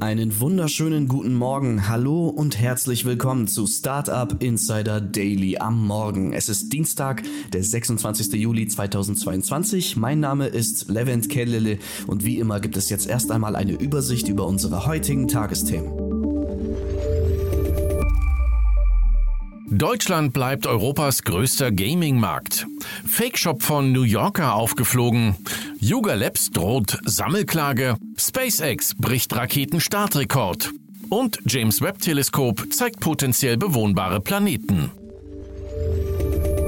Einen wunderschönen guten Morgen, hallo und herzlich willkommen zu Startup Insider Daily am Morgen. Es ist Dienstag, der 26. Juli 2022. Mein Name ist Levent Kellele und wie immer gibt es jetzt erst einmal eine Übersicht über unsere heutigen Tagesthemen. Deutschland bleibt Europas größter Gaming-Markt. Fake Shop von New Yorker aufgeflogen. Yuga Labs droht Sammelklage. SpaceX bricht Raketenstartrekord. Und James Webb Teleskop zeigt potenziell bewohnbare Planeten.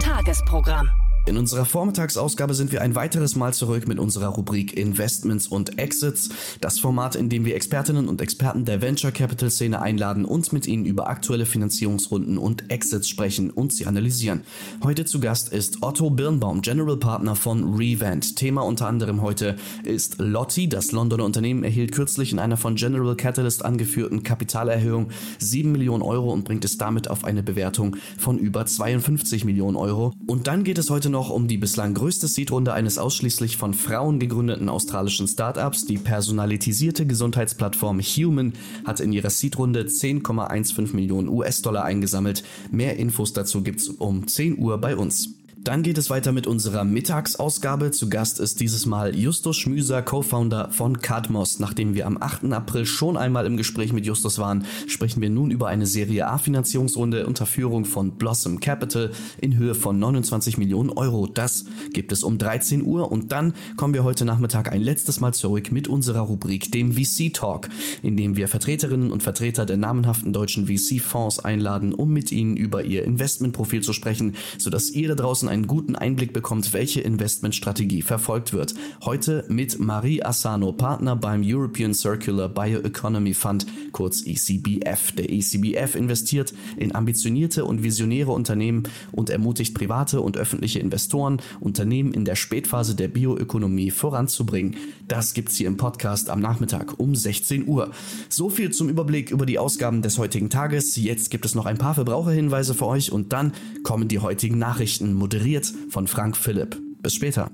Tagesprogramm. In unserer Vormittagsausgabe sind wir ein weiteres Mal zurück mit unserer Rubrik Investments und Exits, das Format, in dem wir Expertinnen und Experten der Venture Capital Szene einladen und mit ihnen über aktuelle Finanzierungsrunden und Exits sprechen und sie analysieren. Heute zu Gast ist Otto Birnbaum, General Partner von Revent. Thema unter anderem heute ist Lotti. Das Londoner Unternehmen erhielt kürzlich in einer von General Catalyst angeführten Kapitalerhöhung 7 Millionen Euro und bringt es damit auf eine Bewertung von über 52 Millionen Euro. Und dann geht es heute noch um die bislang größte Seedrunde eines ausschließlich von Frauen gegründeten australischen Startups. Die personalisierte Gesundheitsplattform Human hat in ihrer Seedrunde 10,15 Millionen US-Dollar eingesammelt. Mehr Infos dazu gibt's um 10 Uhr bei uns. Dann geht es weiter mit unserer Mittagsausgabe. Zu Gast ist dieses Mal Justus Schmüser, Co-Founder von Cadmos. Nachdem wir am 8. April schon einmal im Gespräch mit Justus waren, sprechen wir nun über eine Serie A-Finanzierungsrunde unter Führung von Blossom Capital in Höhe von 29 Millionen Euro. Das gibt es um 13 Uhr und dann kommen wir heute Nachmittag ein letztes Mal zurück mit unserer Rubrik, dem VC Talk, in dem wir Vertreterinnen und Vertreter der namenhaften deutschen VC-Fonds einladen, um mit ihnen über ihr Investmentprofil zu sprechen, sodass ihr da draußen einen guten Einblick bekommt, welche Investmentstrategie verfolgt wird. Heute mit Marie Asano, Partner beim European Circular Bioeconomy Fund, kurz ECBF. Der ECBF investiert in ambitionierte und visionäre Unternehmen und ermutigt private und öffentliche Investoren, Unternehmen in der Spätphase der Bioökonomie voranzubringen. Das gibt's hier im Podcast am Nachmittag um 16 Uhr. So viel zum Überblick über die Ausgaben des heutigen Tages. Jetzt gibt es noch ein paar Verbraucherhinweise für euch und dann kommen die heutigen Nachrichten moderiert moderiert von Frank Philipp. Bis später.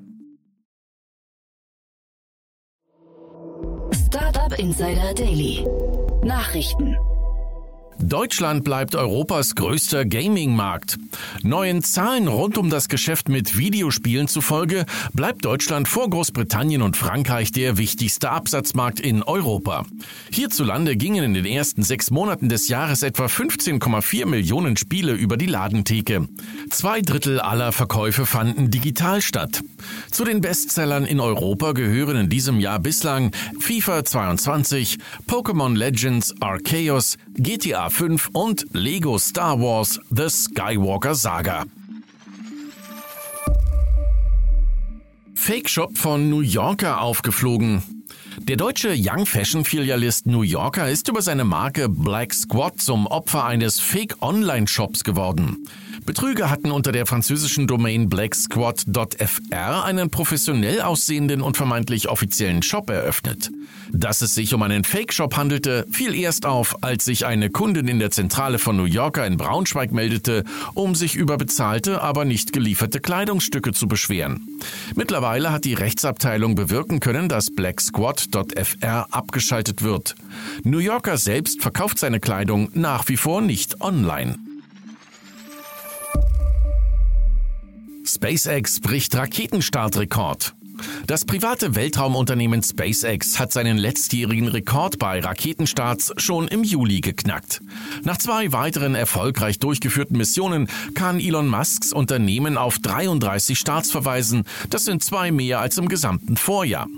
Startup Insider Daily. Nachrichten. Deutschland bleibt Europas größter Gaming-Markt. Neuen Zahlen rund um das Geschäft mit Videospielen zufolge bleibt Deutschland vor Großbritannien und Frankreich der wichtigste Absatzmarkt in Europa. Hierzulande gingen in den ersten sechs Monaten des Jahres etwa 15,4 Millionen Spiele über die Ladentheke. Zwei Drittel aller Verkäufe fanden digital statt. Zu den Bestsellern in Europa gehören in diesem Jahr bislang FIFA 22, Pokémon Legends Arceus, GTA 5 und Lego Star Wars The Skywalker Saga. Fake Shop von New Yorker aufgeflogen. Der deutsche Young Fashion Filialist New Yorker ist über seine Marke Black Squad zum Opfer eines Fake Online Shops geworden. Betrüger hatten unter der französischen Domain blacksquad.fr einen professionell aussehenden und vermeintlich offiziellen Shop eröffnet. Dass es sich um einen Fake-Shop handelte, fiel erst auf, als sich eine Kundin in der Zentrale von New Yorker in Braunschweig meldete, um sich über bezahlte, aber nicht gelieferte Kleidungsstücke zu beschweren. Mittlerweile hat die Rechtsabteilung bewirken können, dass blacksquad.fr abgeschaltet wird. New Yorker selbst verkauft seine Kleidung nach wie vor nicht online. SpaceX bricht Raketenstartrekord. Das private Weltraumunternehmen SpaceX hat seinen letztjährigen Rekord bei Raketenstarts schon im Juli geknackt. Nach zwei weiteren erfolgreich durchgeführten Missionen kann Elon Musks Unternehmen auf 33 Starts verweisen. Das sind zwei mehr als im gesamten Vorjahr.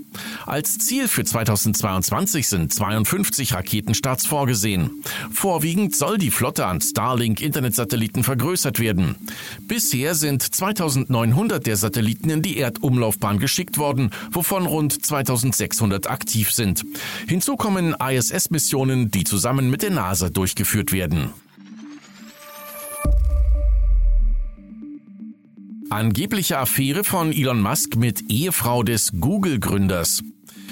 Als Ziel für 2022 sind 52 Raketenstarts vorgesehen. Vorwiegend soll die Flotte an Starlink-Internetsatelliten vergrößert werden. Bisher sind 2900 der Satelliten in die Erdumlaufbahn geschickt geschickt worden, wovon rund 2600 aktiv sind. Hinzu kommen ISS-Missionen, die zusammen mit der NASA durchgeführt werden. Angebliche Affäre von Elon Musk mit Ehefrau des Google-Gründers.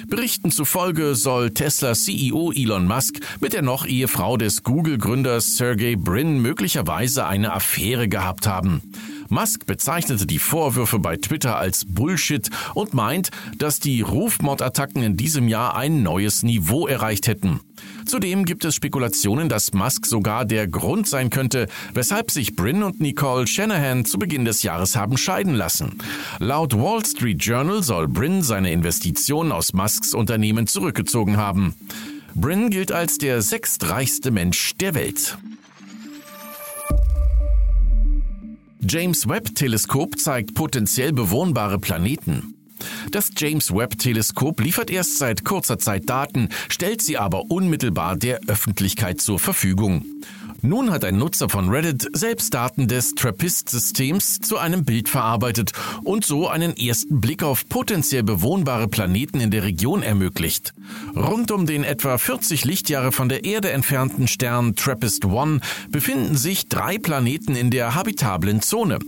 Berichten zufolge soll Tesla CEO Elon Musk mit der noch Ehefrau des Google-Gründers Sergey Brin möglicherweise eine Affäre gehabt haben. Musk bezeichnete die Vorwürfe bei Twitter als Bullshit und meint, dass die Rufmordattacken in diesem Jahr ein neues Niveau erreicht hätten. Zudem gibt es Spekulationen, dass Musk sogar der Grund sein könnte, weshalb sich Bryn und Nicole Shanahan zu Beginn des Jahres haben scheiden lassen. Laut Wall Street Journal soll Bryn seine Investitionen aus Musks Unternehmen zurückgezogen haben. Bryn gilt als der sechstreichste Mensch der Welt. James Webb Teleskop zeigt potenziell bewohnbare Planeten. Das James Webb Teleskop liefert erst seit kurzer Zeit Daten, stellt sie aber unmittelbar der Öffentlichkeit zur Verfügung. Nun hat ein Nutzer von Reddit selbst Daten des TRAPPIST-Systems zu einem Bild verarbeitet und so einen ersten Blick auf potenziell bewohnbare Planeten in der Region ermöglicht. Rund um den etwa 40 Lichtjahre von der Erde entfernten Stern TRAPPIST-1 befinden sich drei Planeten in der habitablen Zone.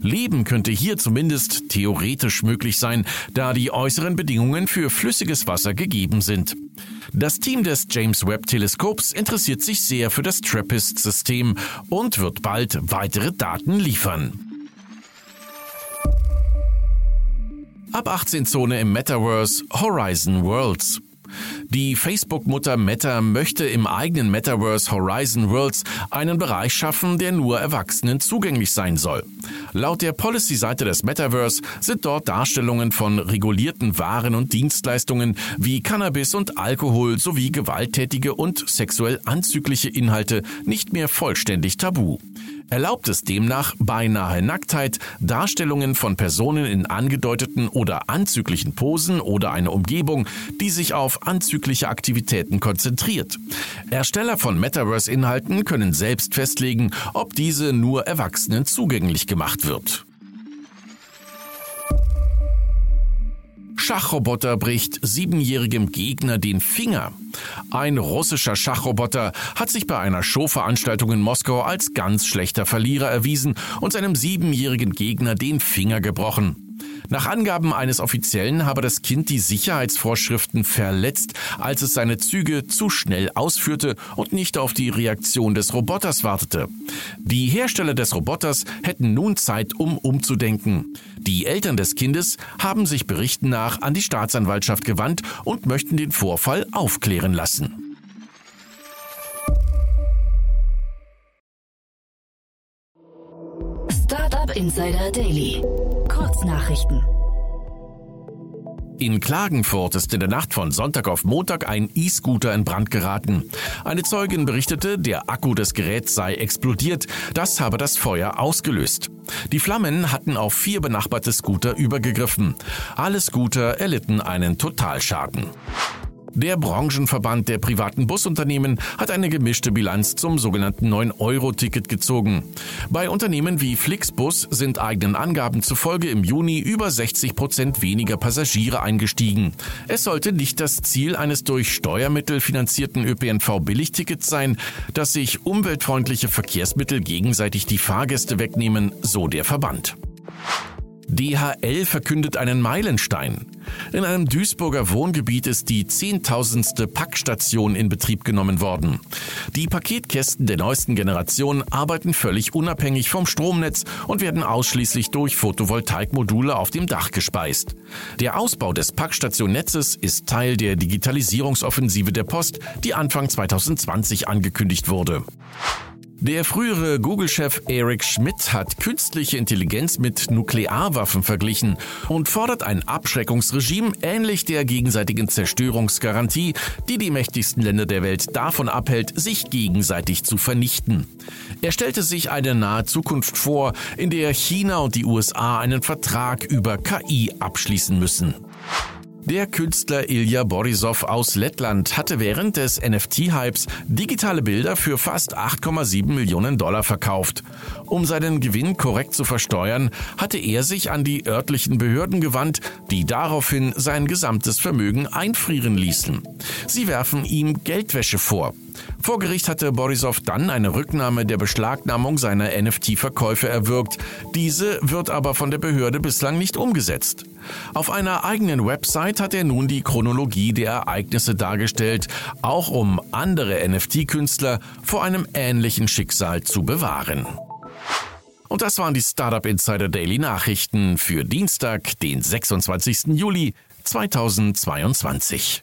Leben könnte hier zumindest theoretisch möglich sein, da die äußeren Bedingungen für flüssiges Wasser gegeben sind. Das Team des James Webb Teleskops interessiert sich sehr für das TRAPPIST-System und wird bald weitere Daten liefern. Ab 18 Zone im Metaverse Horizon Worlds. Die Facebook-Mutter Meta möchte im eigenen Metaverse Horizon Worlds einen Bereich schaffen, der nur Erwachsenen zugänglich sein soll. Laut der Policy-Seite des Metaverse sind dort Darstellungen von regulierten Waren und Dienstleistungen wie Cannabis und Alkohol sowie gewalttätige und sexuell anzügliche Inhalte nicht mehr vollständig tabu erlaubt es demnach beinahe Nacktheit, Darstellungen von Personen in angedeuteten oder anzüglichen Posen oder eine Umgebung, die sich auf anzügliche Aktivitäten konzentriert. Ersteller von Metaverse-Inhalten können selbst festlegen, ob diese nur Erwachsenen zugänglich gemacht wird. Schachroboter bricht siebenjährigem Gegner den Finger. Ein russischer Schachroboter hat sich bei einer Showveranstaltung in Moskau als ganz schlechter Verlierer erwiesen und seinem siebenjährigen Gegner den Finger gebrochen. Nach Angaben eines Offiziellen habe das Kind die Sicherheitsvorschriften verletzt, als es seine Züge zu schnell ausführte und nicht auf die Reaktion des Roboters wartete. Die Hersteller des Roboters hätten nun Zeit, um umzudenken. Die Eltern des Kindes haben sich Berichten nach an die Staatsanwaltschaft gewandt und möchten den Vorfall aufklären lassen. Insider Daily. Kurznachrichten. In Klagenfurt ist in der Nacht von Sonntag auf Montag ein E-Scooter in Brand geraten. Eine Zeugin berichtete, der Akku des Geräts sei explodiert. Das habe das Feuer ausgelöst. Die Flammen hatten auf vier benachbarte Scooter übergegriffen. Alle Scooter erlitten einen Totalschaden. Der Branchenverband der privaten Busunternehmen hat eine gemischte Bilanz zum sogenannten 9-Euro-Ticket gezogen. Bei Unternehmen wie Flixbus sind eigenen Angaben zufolge im Juni über 60 Prozent weniger Passagiere eingestiegen. Es sollte nicht das Ziel eines durch Steuermittel finanzierten ÖPNV-Billigtickets sein, dass sich umweltfreundliche Verkehrsmittel gegenseitig die Fahrgäste wegnehmen, so der Verband. DHL verkündet einen Meilenstein. In einem Duisburger Wohngebiet ist die zehntausendste Packstation in Betrieb genommen worden. Die Paketkästen der neuesten Generation arbeiten völlig unabhängig vom Stromnetz und werden ausschließlich durch Photovoltaikmodule auf dem Dach gespeist. Der Ausbau des Packstationnetzes ist Teil der Digitalisierungsoffensive der Post, die Anfang 2020 angekündigt wurde. Der frühere Google-Chef Eric Schmidt hat künstliche Intelligenz mit Nuklearwaffen verglichen und fordert ein Abschreckungsregime ähnlich der gegenseitigen Zerstörungsgarantie, die die mächtigsten Länder der Welt davon abhält, sich gegenseitig zu vernichten. Er stellte sich eine nahe Zukunft vor, in der China und die USA einen Vertrag über KI abschließen müssen. Der Künstler Ilya Borisov aus Lettland hatte während des NFT-Hypes digitale Bilder für fast 8,7 Millionen Dollar verkauft. Um seinen Gewinn korrekt zu versteuern, hatte er sich an die örtlichen Behörden gewandt, die daraufhin sein gesamtes Vermögen einfrieren ließen. Sie werfen ihm Geldwäsche vor. Vor Gericht hatte Borisov dann eine Rücknahme der Beschlagnahmung seiner NFT-Verkäufe erwirkt. Diese wird aber von der Behörde bislang nicht umgesetzt. Auf einer eigenen Website hat er nun die Chronologie der Ereignisse dargestellt, auch um andere NFT-Künstler vor einem ähnlichen Schicksal zu bewahren. Und das waren die Startup Insider Daily Nachrichten für Dienstag, den 26. Juli 2022.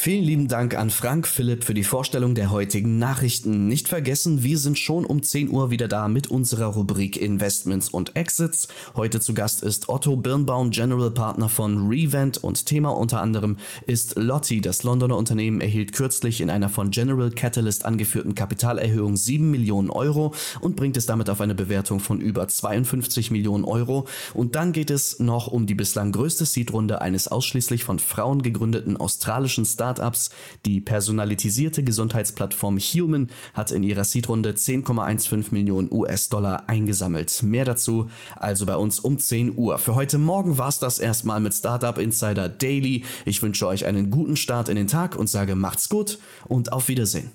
Vielen lieben Dank an Frank Philipp für die Vorstellung der heutigen Nachrichten. Nicht vergessen, wir sind schon um 10 Uhr wieder da mit unserer Rubrik Investments und Exits. Heute zu Gast ist Otto Birnbaum, General Partner von Revent und Thema unter anderem ist Lotti. Das Londoner Unternehmen erhielt kürzlich in einer von General Catalyst angeführten Kapitalerhöhung 7 Millionen Euro und bringt es damit auf eine Bewertung von über 52 Millionen Euro. Und dann geht es noch um die bislang größte Seedrunde eines ausschließlich von Frauen gegründeten australischen Startups Startups. Die personalisierte Gesundheitsplattform Human hat in ihrer Seedrunde 10,15 Millionen US-Dollar eingesammelt. Mehr dazu also bei uns um 10 Uhr. Für heute Morgen war es das erstmal mit Startup Insider Daily. Ich wünsche euch einen guten Start in den Tag und sage macht's gut und auf Wiedersehen.